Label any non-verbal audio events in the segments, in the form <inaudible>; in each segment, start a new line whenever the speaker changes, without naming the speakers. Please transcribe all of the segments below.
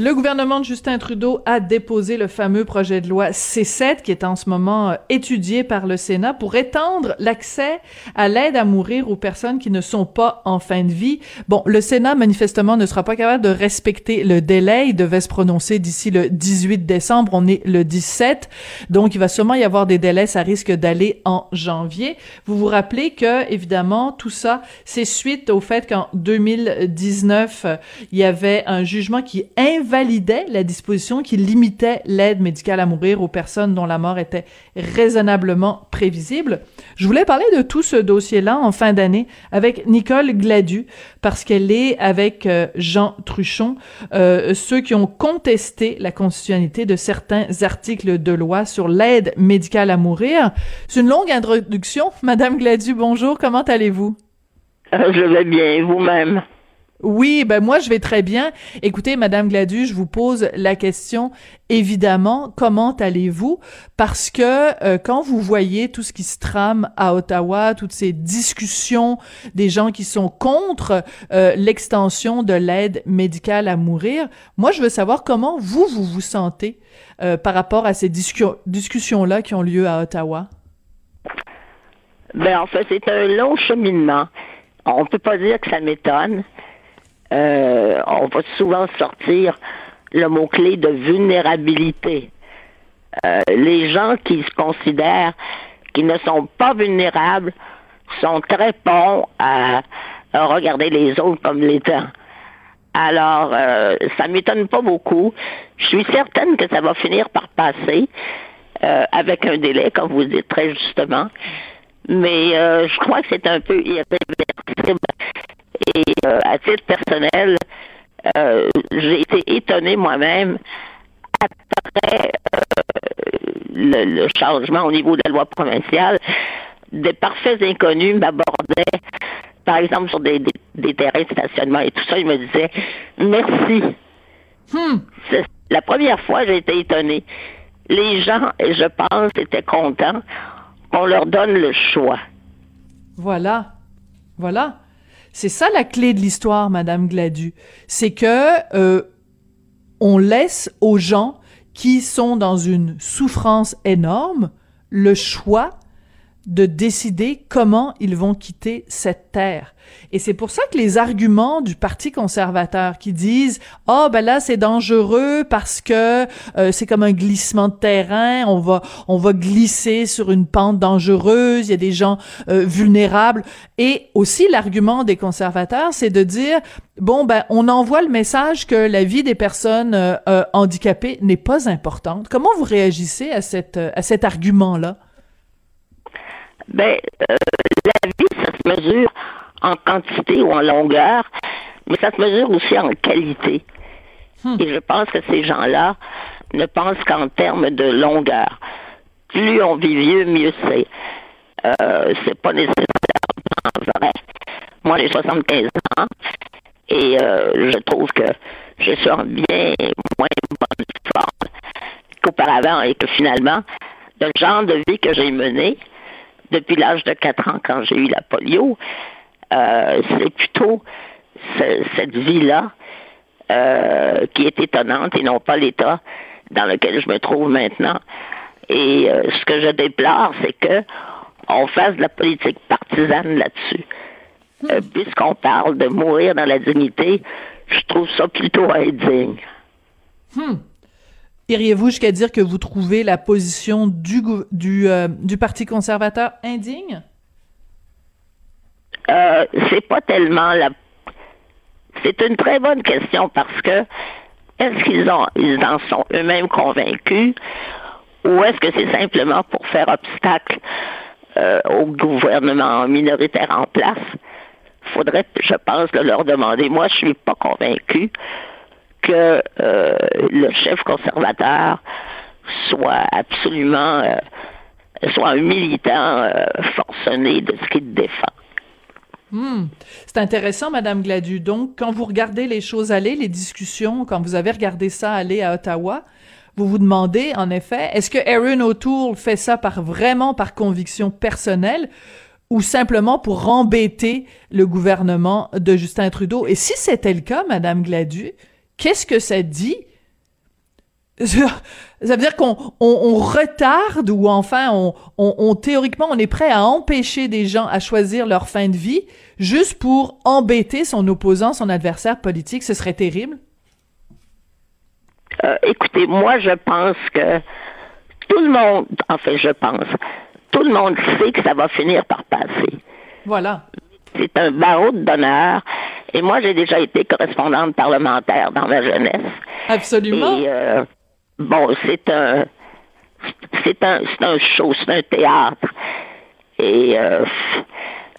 Le gouvernement de Justin Trudeau a déposé le fameux projet de loi C7 qui est en ce moment euh, étudié par le Sénat pour étendre l'accès à l'aide à mourir aux personnes qui ne sont pas en fin de vie. Bon, le Sénat manifestement ne sera pas capable de respecter le délai. Il devait se prononcer d'ici le 18 décembre. On est le 17. Donc, il va sûrement y avoir des délais. Ça risque d'aller en janvier. Vous vous rappelez que, évidemment, tout ça, c'est suite au fait qu'en 2019, il y avait un jugement qui validait la disposition qui limitait l'aide médicale à mourir aux personnes dont la mort était raisonnablement prévisible. Je voulais parler de tout ce dossier-là en fin d'année avec Nicole Gladu, parce qu'elle est avec euh, Jean Truchon, euh, ceux qui ont contesté la constitutionnalité de certains articles de loi sur l'aide médicale à mourir. C'est une longue introduction. Madame Gladu, bonjour, comment allez-vous?
Euh, je vais bien, vous-même?
Oui, ben moi je vais très bien. Écoutez, Madame Gladu, je vous pose la question évidemment, comment allez-vous? Parce que euh, quand vous voyez tout ce qui se trame à Ottawa, toutes ces discussions des gens qui sont contre euh, l'extension de l'aide médicale à mourir, moi je veux savoir comment vous vous sentez euh, par rapport à ces discussions-là qui ont lieu à Ottawa?
Ben en fait, c'est un long cheminement. On peut pas dire que ça m'étonne. Euh, on va souvent sortir le mot-clé de vulnérabilité. Euh, les gens qui se considèrent qui ne sont pas vulnérables sont très bons à, regarder les autres comme l'étant. Alors, euh, ça m'étonne pas beaucoup. Je suis certaine que ça va finir par passer euh, avec un délai, comme vous dites très justement. Mais je crois que c'est un peu irréversible et euh, à titre personnel, euh, j'ai été étonné moi-même après euh, le, changement au niveau de la loi provinciale. Des parfaits inconnus m'abordaient, par exemple, sur des, terrains de stationnement et tout ça. Ils me disaient merci. Hmm. La première fois, j'ai été étonné. Les gens, et je pense, étaient contents qu'on leur donne le choix.
Voilà. Voilà. C'est ça la clé de l'histoire, Madame Gladu. C'est que euh, on laisse aux gens qui sont dans une souffrance énorme le choix de décider comment ils vont quitter cette terre. Et c'est pour ça que les arguments du Parti conservateur qui disent "Oh ben là c'est dangereux parce que euh, c'est comme un glissement de terrain, on va on va glisser sur une pente dangereuse, il y a des gens euh, vulnérables" et aussi l'argument des conservateurs, c'est de dire bon ben on envoie le message que la vie des personnes euh, handicapées n'est pas importante. Comment vous réagissez à cette à cet argument-là?
Ben, euh, la vie, ça se mesure en quantité ou en longueur, mais ça se mesure aussi en qualité. Hmm. Et je pense que ces gens-là ne pensent qu'en termes de longueur. Plus on vit vieux, mieux c'est. Euh, c'est pas nécessairement vrai. Moi, j'ai 75 ans et euh, je trouve que je suis en bien moins bonne forme qu'auparavant et que finalement, le genre de vie que j'ai mené, depuis l'âge de 4 ans quand j'ai eu la polio, euh, c'est plutôt cette vie-là euh, qui est étonnante et non pas l'état dans lequel je me trouve maintenant. Et euh, ce que je déplore, c'est que on fasse de la politique partisane là-dessus. Puisqu'on parle de mourir dans la dignité, je trouve ça plutôt indigne.
Hmm. Iriez-vous jusqu'à dire que vous trouvez la position du, du, euh, du Parti conservateur indigne?
Euh, c'est pas tellement la. C'est une très bonne question parce que est-ce qu'ils ont ils en sont eux-mêmes convaincus ou est-ce que c'est simplement pour faire obstacle euh, au gouvernement minoritaire en place, faudrait, je pense, leur demander. Moi, je suis pas convaincu que euh, le chef conservateur soit absolument soit un militant forcené de ce qu'il défend.
Hmm. C'est intéressant, Madame Gladu. Donc, quand vous regardez les choses aller, les discussions, quand vous avez regardé ça aller à Ottawa, vous vous demandez, en effet, est-ce que Aaron O'Toole fait ça par vraiment par conviction personnelle ou simplement pour embêter le gouvernement de Justin Trudeau? Et si c'était le cas, Madame Gladu, qu'est-ce que ça dit? Ça veut dire qu'on on, retarde ou enfin on, on, théoriquement on est prêt à empêcher des gens à choisir leur fin de vie juste pour embêter son opposant, son adversaire politique. Ce serait terrible.
Euh, écoutez, moi je pense que tout le monde, en fait je pense, tout le monde sait que ça va finir par passer.
Voilà.
C'est un barreau d'honneur. Et moi, j'ai déjà été correspondante parlementaire dans ma jeunesse.
Absolument.
Et, euh, bon, c'est un, c'est un, c'est un show, c'est un théâtre. Et euh,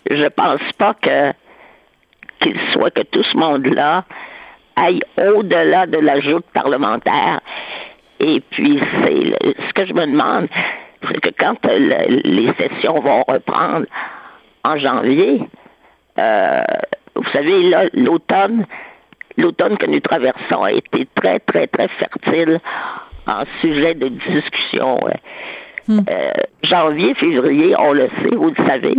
je pense pas que qu'il soit que tout ce monde-là aille au-delà de la joute parlementaire. Et puis, c'est ce que je me demande, c'est que quand les sessions vont reprendre en janvier, euh, vous savez, là, l'automne, l'automne que nous traversons a été très, très, très fertile en sujet de discussion. Hmm. Euh, janvier, février, on le sait, vous le savez,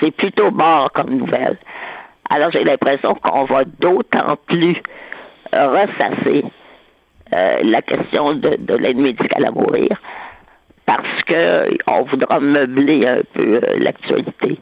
c'est plutôt mort comme nouvelle. Alors j'ai l'impression qu'on va d'autant plus ressasser euh, la question de, de l'aide médicale à mourir parce qu'on voudra meubler un peu euh, l'actualité.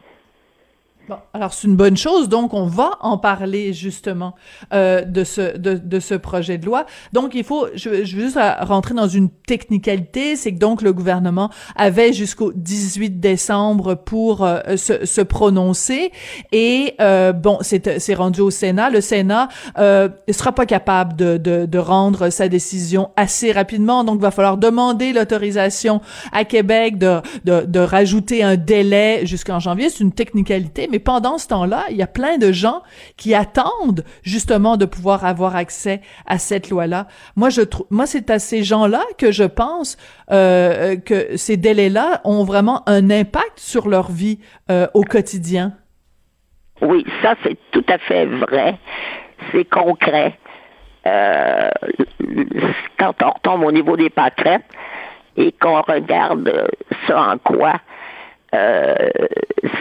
Bon, alors c'est une bonne chose, donc on va en parler justement euh, de ce de, de, ce projet de loi. Donc il faut, je, je veux juste rentrer dans une technicalité, c'est que donc le gouvernement avait jusqu'au 18 décembre pour euh, se, se, prononcer et euh, bon c'est rendu au Sénat. Le Sénat euh, sera pas capable de, de, de rendre sa décision assez rapidement, donc il va falloir demander l'autorisation à Québec de, de de rajouter un délai jusqu'en janvier. C'est une technicalité, mais pendant ce temps-là, il y a plein de gens qui attendent justement de pouvoir avoir accès à cette loi-là. Moi, je trouve, moi, c'est à ces gens-là que je pense euh, que ces délais-là ont vraiment un impact sur leur vie euh, au quotidien.
Oui, ça c'est tout à fait vrai. C'est concret. Euh, quand on retombe au niveau des pâquerettes et qu'on regarde ça en quoi euh,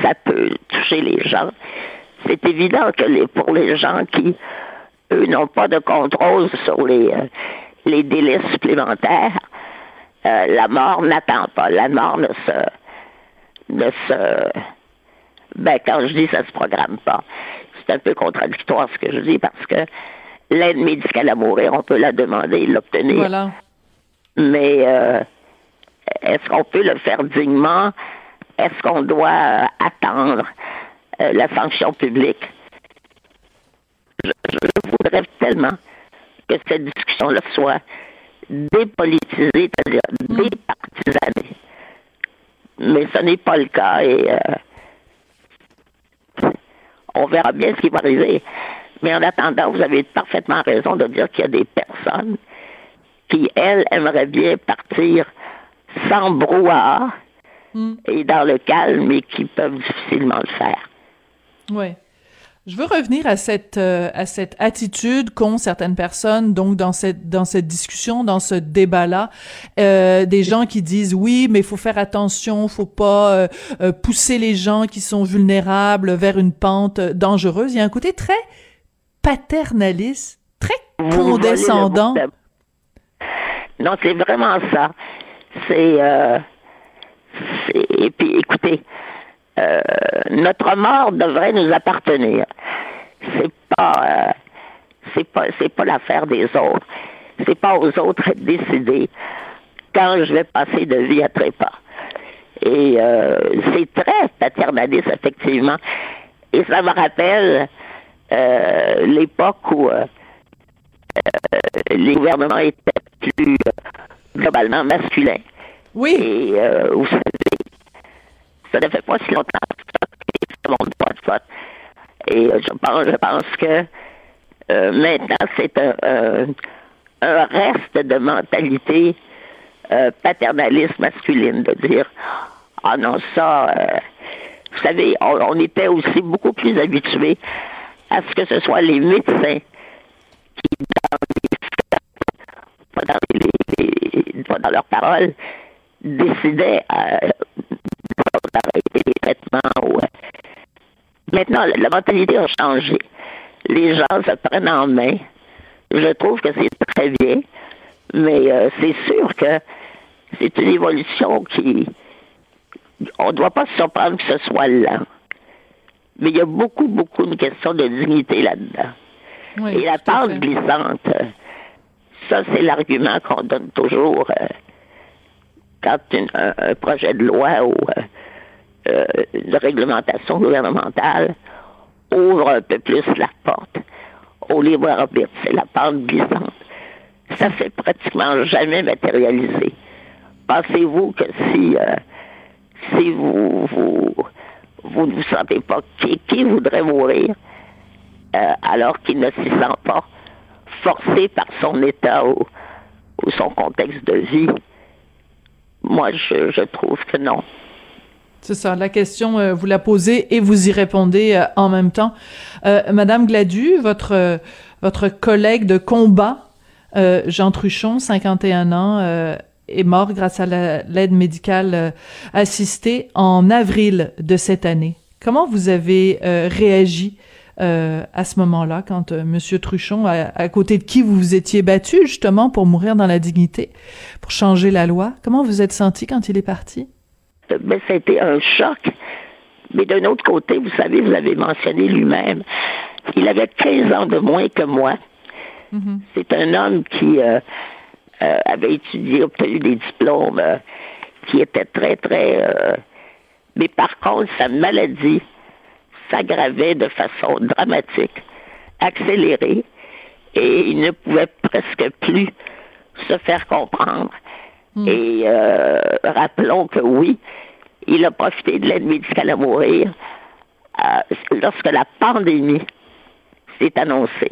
ça peut toucher les gens. C'est évident que les, pour les gens qui, eux, n'ont pas de contrôle sur les, euh, les délais supplémentaires, euh, la mort n'attend pas. La mort ne se, ne se, ben, quand je dis ça se programme pas, c'est un peu contradictoire ce que je dis parce que l'aide médicale à mourir, on peut la demander et l'obtenir.
Voilà.
Mais est-ce qu'on peut le faire dignement? Est-ce qu'on doit euh, attendre euh, la sanction publique? Je, voudrais tellement que cette discussion-là soit dépolitisée, c'est-à-dire hmm. départisanée. Mais ce n'est pas le cas et euh, on verra bien ce qui va arriver. Mais en attendant, vous avez parfaitement raison de dire qu'il y a des personnes qui, elles, aimeraient bien partir sans brouhaha Mm. et dans le calme, mais qui peuvent difficilement le faire.
Oui. Je veux revenir à cette euh, à cette attitude qu'ont certaines personnes donc dans cette dans cette discussion dans ce débat là euh, des gens qui disent oui mais il faut faire attention faut pas euh, pousser les gens qui sont vulnérables vers une pente dangereuse il y a un côté très paternaliste très condescendant
non c'est vraiment ça c'est et puis, écoutez, euh, notre mort devrait nous appartenir. C'est pas, euh, c'est pas, c'est pas l'affaire des autres. C'est pas aux autres de décider quand je vais passer de vie à trépas. Et euh, c'est très paternaliste, effectivement. Et ça me rappelle l'époque où les gouvernements étaient plus globalement masculins.
Oui.
Et vous savez, ça ne fait pas si longtemps que ça monte pas de vote. Et je pense, je pense que euh, maintenant, c'est un, un, un, reste de mentalité euh, paternaliste masculine, de dire Ah non, ça, euh, vous savez, on, on, était aussi beaucoup plus habitués à ce que ce soit les médecins qui, dans les, pas dans, les, pas dans leurs paroles, décidaient d'arrêter les traitements. Ou, Maintenant, la mentalité a changé. Les gens se prennent en main. Je trouve que c'est très bien, mais euh, c'est sûr que c'est une évolution qui. On ne doit pas se surprendre que ce soit lent. Mais il y a beaucoup, beaucoup de questions de dignité là-dedans.
Oui,
Et la pente glissante, ça, c'est l'argument qu'on donne toujours euh, quand un, projet de loi ou euh, de réglementation gouvernementale ouvre un peu plus la porte au libre arbitre. C'est la pente glissante. Ça s'est pratiquement jamais matérialisé. Pensez-vous que si, euh, si vous, vous, vous ne vous sentez pas, qui, qui voudrait mourir euh, alors qu'il ne s'y sent pas, forcé par son état ou son contexte de vie? Moi, je, trouve que non.
C'est ça, la question, euh, vous la posez et vous y répondez euh, en même temps. Euh, Madame Gladu, votre, votre collègue de combat, Jean Truchon, 51 ans, est mort grâce à l'aide médicale assistée en avril de cette année. Comment vous avez réagi à ce moment-là, quand Monsieur Truchon, à, à, côté de qui vous vous étiez battu justement pour mourir dans la dignité, pour changer la loi, comment vous êtes senti quand il est parti?
ben, ça a été un choc. Mais d'un autre côté, vous savez, vous l'avez mentionné lui-même, il avait 15 ans de moins que moi. Mm -hmm. C'est un homme qui euh, euh, avait étudié, obtenu des diplômes, euh, qui était très, très... mais par contre, sa maladie s'aggravait de façon dramatique, accélérée, et il ne pouvait presque plus se faire comprendre. Mm. Et euh, rappelons que oui, il a profité de l'aide médicale à mourir euh, lorsque la pandémie s'est annoncée.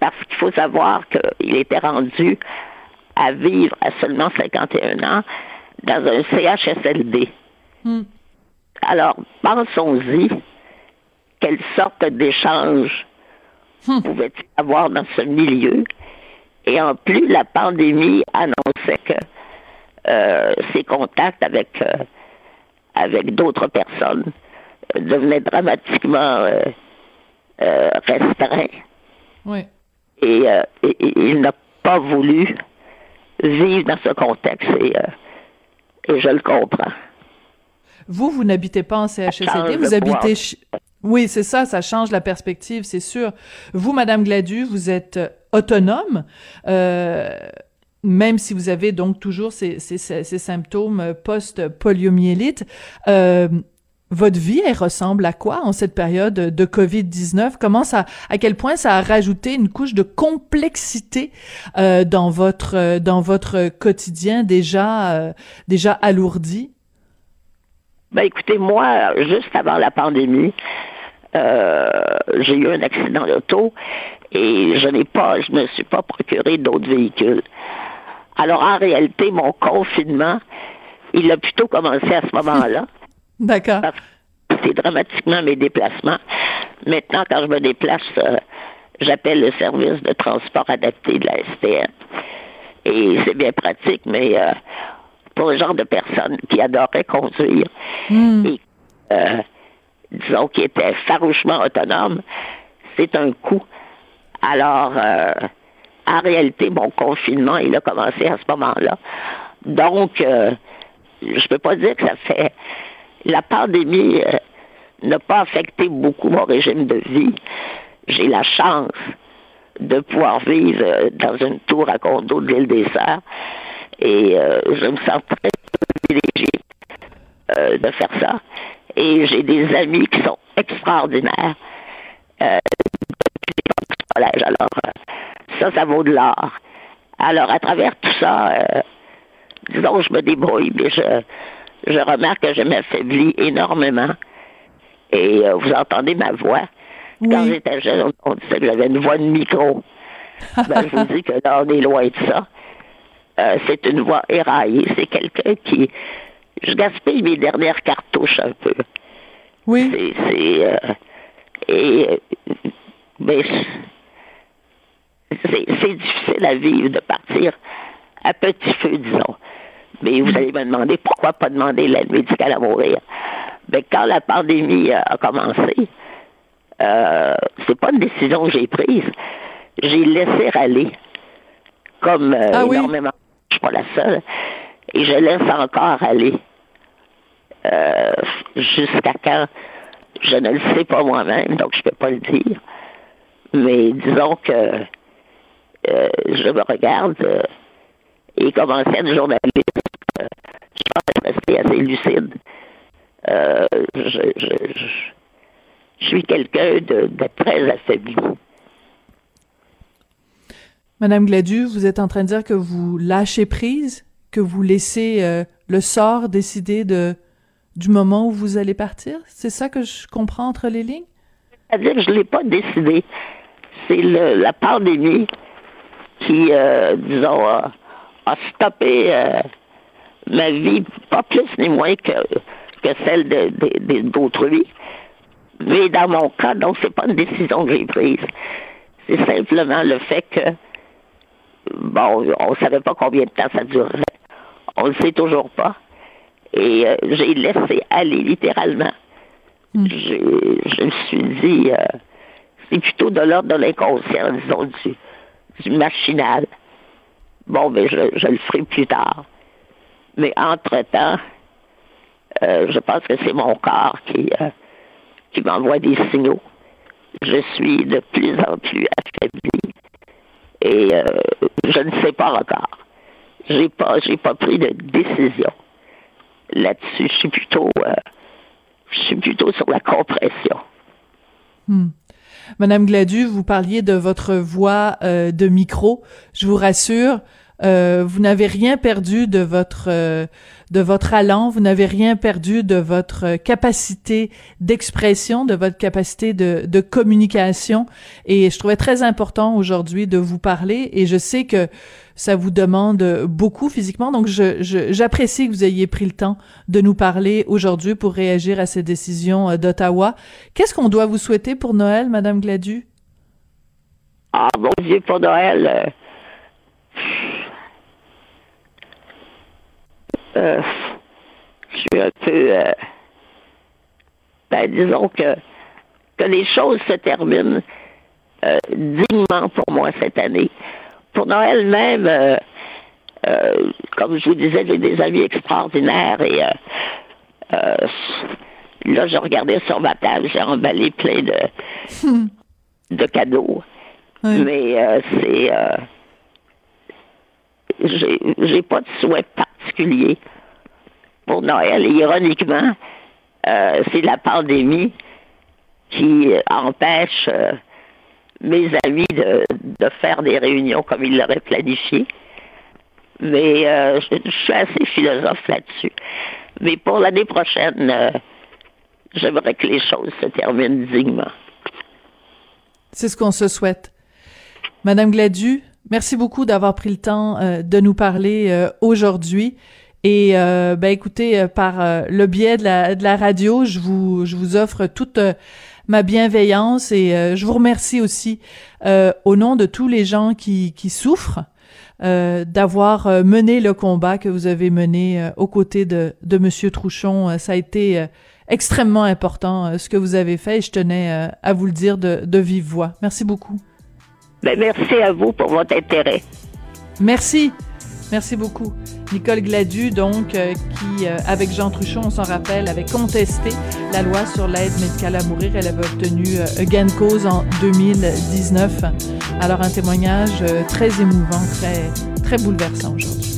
Parce qu'il faut savoir qu'il était rendu à vivre à seulement 51 ans dans un CHSLD. Mm. Alors, pensons-y, quelle sorte d'échange mm. pouvait-il avoir dans ce milieu? Et en plus, la pandémie annonçait que euh, ses contacts avec, euh, avec d'autres personnes euh, devenaient dramatiquement restreints.
Oui.
Et, et, et il n'a pas voulu vivre dans ce contexte et, et je le comprends.
Vous, vous n'habitez pas en CHSLD, vous habitez... Oui, c'est ça, ça change la perspective, c'est sûr. Vous, Madame Gladu, vous êtes autonome. Euh, même si vous avez donc toujours ces, ces, ces symptômes post-poliomyélite, euh, votre vie, elle ressemble à quoi en cette période de COVID-19? Comment ça, à quel point ça a rajouté une couche de complexité euh, dans votre dans votre quotidien déjà euh, déjà alourdi?
Ben écoutez, moi, juste avant la pandémie, euh, j'ai eu un accident d'auto et je n'ai pas, je me suis pas procuré d'autres véhicules. Alors, en réalité, mon confinement, il a plutôt commencé à ce moment-là. <laughs>
D'accord.
C'est dramatiquement mes déplacements. Maintenant, quand je me déplace, euh, j'appelle le service de transport adapté de la STM. Et c'est bien pratique, mais euh, pour le genre de personnes qui adoraient conduire mm. et, euh, disons, qui étaient farouchement autonomes, c'est un coût. Alors, euh, en réalité, mon confinement, il a commencé à ce moment-là. Donc, euh, je peux pas dire que ça fait... La pandémie euh, n'a pas affecté beaucoup mon régime de vie. J'ai la chance de pouvoir vivre dans une tour à condo de l'île des Sœurs. Et euh, je me sens très privilégiée euh, de faire ça. Et j'ai des amis qui sont extraordinaires. Euh, collège. Alors, ça, ça vaut de l'or. Alors, à travers tout ça, euh, disons, je me débrouille, mais je, je remarque que je m'affaiblis énormément. Et euh, vous entendez ma voix? Quand j'étais jeune, on, on disait que j'avais une voix de micro. <laughs> ben, je vous dis que là, on est loin de ça. Euh, c'est une voix éraillée. C'est quelqu'un qui... Je gaspille mes dernières cartouches un peu.
Oui.
C'est... c'est, euh, et... ben, c'est difficile à vivre de partir à petit feu, disons. Mais vous allez me demander pourquoi pas demander l'aide médicale à mourir. Ben, quand la pandémie a commencé, euh, c'est pas une décision que j'ai prise. J'ai laissé aller, comme euh,
Ah oui?
énormément. Je suis pas la seule. Et je laisse encore aller. Euh, Jusqu'à quand, je ne le sais pas moi-même, donc je peux pas le dire. Mais disons que euh, je me regarde euh, et comme ancienne journaliste, je pense assez lucide. Je suis quelqu'un de, de très affaibli.
Madame Gladu, vous êtes en train de dire que vous lâchez prise, que vous laissez euh, le sort décider de du moment où vous allez partir? C'est ça que je comprends entre les lignes?
C'est-à-dire que je l'ai pas décidé. C'est la pandémie qui, euh, disons, a, a stoppé euh, ma vie, pas plus ni moins que, que celle de- de- de- d'autrui. Mais dans mon cas, donc, c'est pas une décision que j'ai prise. C'est simplement le fait que, bon, on ne savait pas combien de temps ça durerait. On ne le sait toujours pas. Et euh, j'ai laissé aller littéralement. J'ai- Je me suis dit, euh, c'est plutôt de l'ordre de l'inconscient, disons, du, du machinal. Bon, mais je, je le ferai plus tard. Mais entre-temps, euh, je pense que c'est mon corps qui, euh, qui m'envoie des signaux. Je suis de plus en plus affaibli et euh, je ne sais pas encore. J'ai pas, j'ai pas pris de décision là-dessus. Je suis plutôt, euh, je suis plutôt sur la compression.
Madame Gladu, vous parliez de votre voix euh, de micro. Je vous rassure, euh, vous n'avez rien perdu de votre euh, de votre allant, vous n'avez rien perdu de votre euh, capacité d'expression, de votre capacité de, de communication. Et je trouvais très important aujourd'hui de vous parler. Et je sais que ça vous demande beaucoup physiquement. Donc, je, je- j'apprécie que vous ayez pris le temps de nous parler aujourd'hui pour réagir à ces décisions euh, d'Ottawa. Qu'est-ce qu'on doit vous souhaiter pour Noël, Madame Gladu?
Ah, mon Dieu, pour Noël, euh, je suis un peu, euh, ben, disons que, que les choses se terminent euh, dignement pour moi cette année. Pour Noël même, comme je vous disais, j'ai des amis extraordinaires et là, je regardais sur ma table, j'ai emballé plein de, de cadeaux.
Oui.
Mais c'est. J'ai j'ai pas de souhait pour Noël. Et ironiquement, euh, c'est la pandémie qui empêche euh, mes amis de, faire des réunions comme ils l'auraient planifié. Mais euh, je, je suis assez philosophe là-dessus. Mais pour l'année prochaine, j'aimerais que les choses se terminent dignement.
C'est ce qu'on se souhaite. Madame Gladu, merci beaucoup d'avoir pris le temps euh, de nous parler euh, aujourd'hui. Et euh, ben écoutez, euh, par euh, le biais de la, de la radio, je vous je vous offre toute euh, ma bienveillance et je vous remercie aussi au nom de tous les gens qui qui souffrent d'avoir mené le combat que vous avez mené aux côtés de de Monsieur Trouchon. Ça a été extrêmement important ce que vous avez fait et je tenais à vous le dire de, de vive voix. Merci beaucoup.
Ben, merci à vous pour votre intérêt.
Merci. Merci beaucoup. Nicole Gladu, donc, euh, qui, euh, avec Jean Truchon, on s'en rappelle, avait contesté la loi sur l'aide médicale à mourir. Elle avait obtenu euh, gain de cause en 2019. Alors, un témoignage euh, très émouvant, très, très bouleversant aujourd'hui.